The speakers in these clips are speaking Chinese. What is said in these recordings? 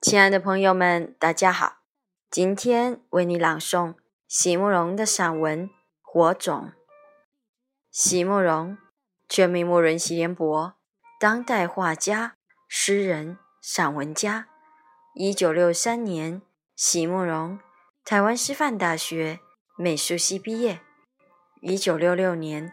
亲爱的朋友们，大家好！今天为你朗诵席慕容的散文《火种》。席慕容，全名慕人席联博，当代画家、诗人、散文家。一九六三年，席慕容台湾师范大学美术系毕业。一九六六年，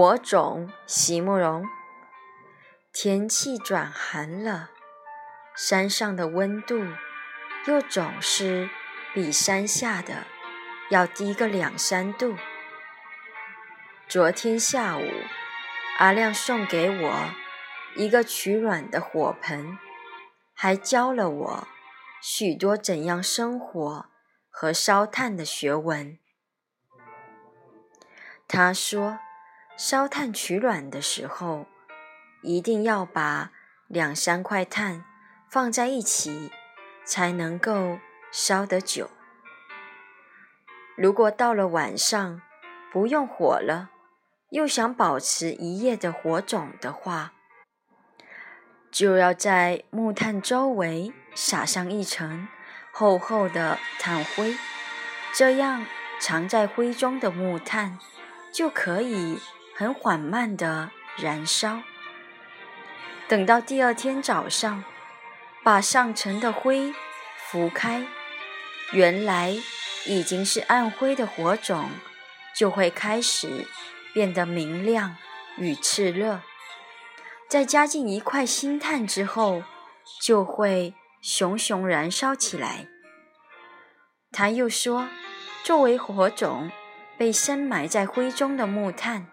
火种，席慕容。天气转寒了，山上的温度又总是比山下的要低个两三度。昨天下午，阿亮送给我一个取暖的火盆，还教了我许多怎样生火和烧炭的学问。他说。烧炭取暖的时候，一定要把两三块炭放在一起，才能够烧得久。如果到了晚上不用火了，又想保持一夜的火种的话，就要在木炭周围撒上一层厚厚的炭灰，这样藏在灰中的木炭就可以。很缓慢的燃烧，等到第二天早上，把上层的灰拂开，原来已经是暗灰的火种，就会开始变得明亮与炽热。再加进一块新炭之后，就会熊熊燃烧起来。他又说，作为火种，被深埋在灰中的木炭。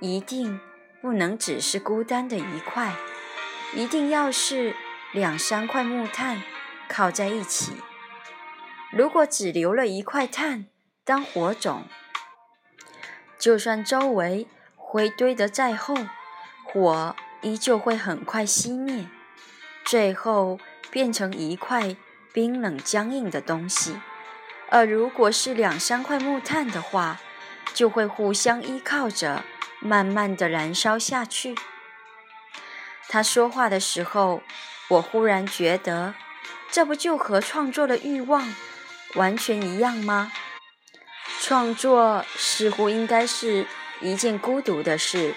一定不能只是孤单的一块，一定要是两三块木炭靠在一起。如果只留了一块炭当火种，就算周围灰堆得再厚，火依旧会很快熄灭，最后变成一块冰冷僵硬的东西。而如果是两三块木炭的话，就会互相依靠着。慢慢的燃烧下去。他说话的时候，我忽然觉得，这不就和创作的欲望完全一样吗？创作似乎应该是一件孤独的事，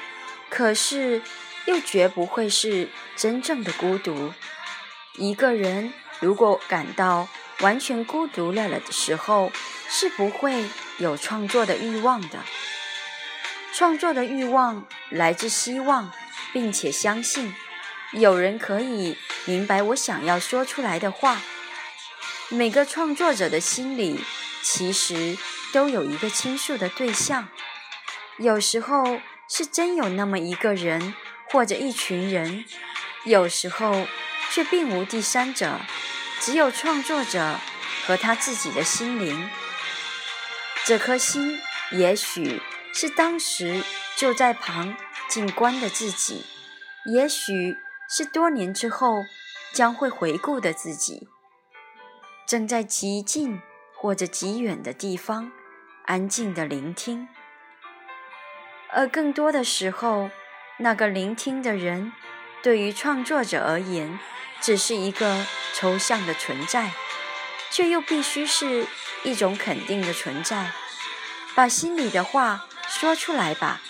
可是又绝不会是真正的孤独。一个人如果感到完全孤独了了的时候，是不会有创作的欲望的。创作的欲望来自希望，并且相信有人可以明白我想要说出来的话。每个创作者的心里其实都有一个倾诉的对象，有时候是真有那么一个人或者一群人，有时候却并无第三者，只有创作者和他自己的心灵。这颗心也许。是当时就在旁静观的自己，也许是多年之后将会回顾的自己，正在极近或者极远的地方安静的聆听，而更多的时候，那个聆听的人对于创作者而言，只是一个抽象的存在，却又必须是一种肯定的存在。把心里的话说出来吧，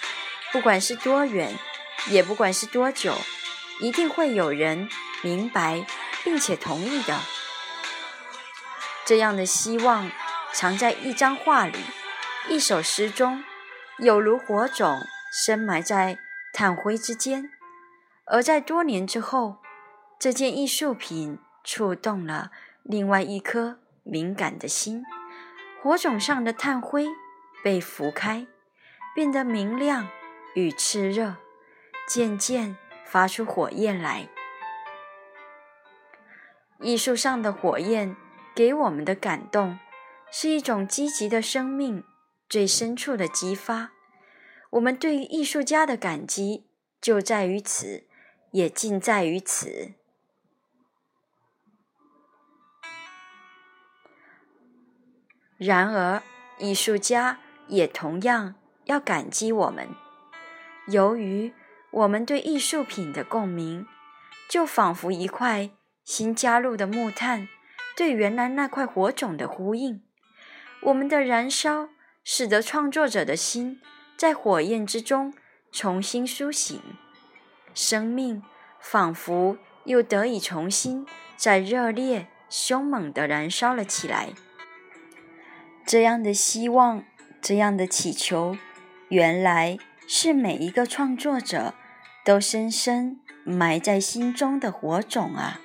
不管是多远，也不管是多久，一定会有人明白并且同意的。这样的希望藏在一张画里，一首诗中，有如火种深埋在炭灰之间。而在多年之后，这件艺术品触动了另外一颗敏感的心，火种上的炭灰被拂开，变得明亮与炽热，渐渐发出火焰来。艺术上的火焰给我们的感动，是一种积极的生命最深处的激发。我们对于艺术家的感激就在于此。也尽在于此。然而，艺术家也同样要感激我们。由于我们对艺术品的共鸣，就仿佛一块新加入的木炭对原来那块火种的呼应。我们的燃烧，使得创作者的心在火焰之中重新苏醒。生命仿佛又得以重新在热烈、凶猛地燃烧了起来。这样的希望，这样的祈求，原来是每一个创作者都深深埋在心中的火种啊！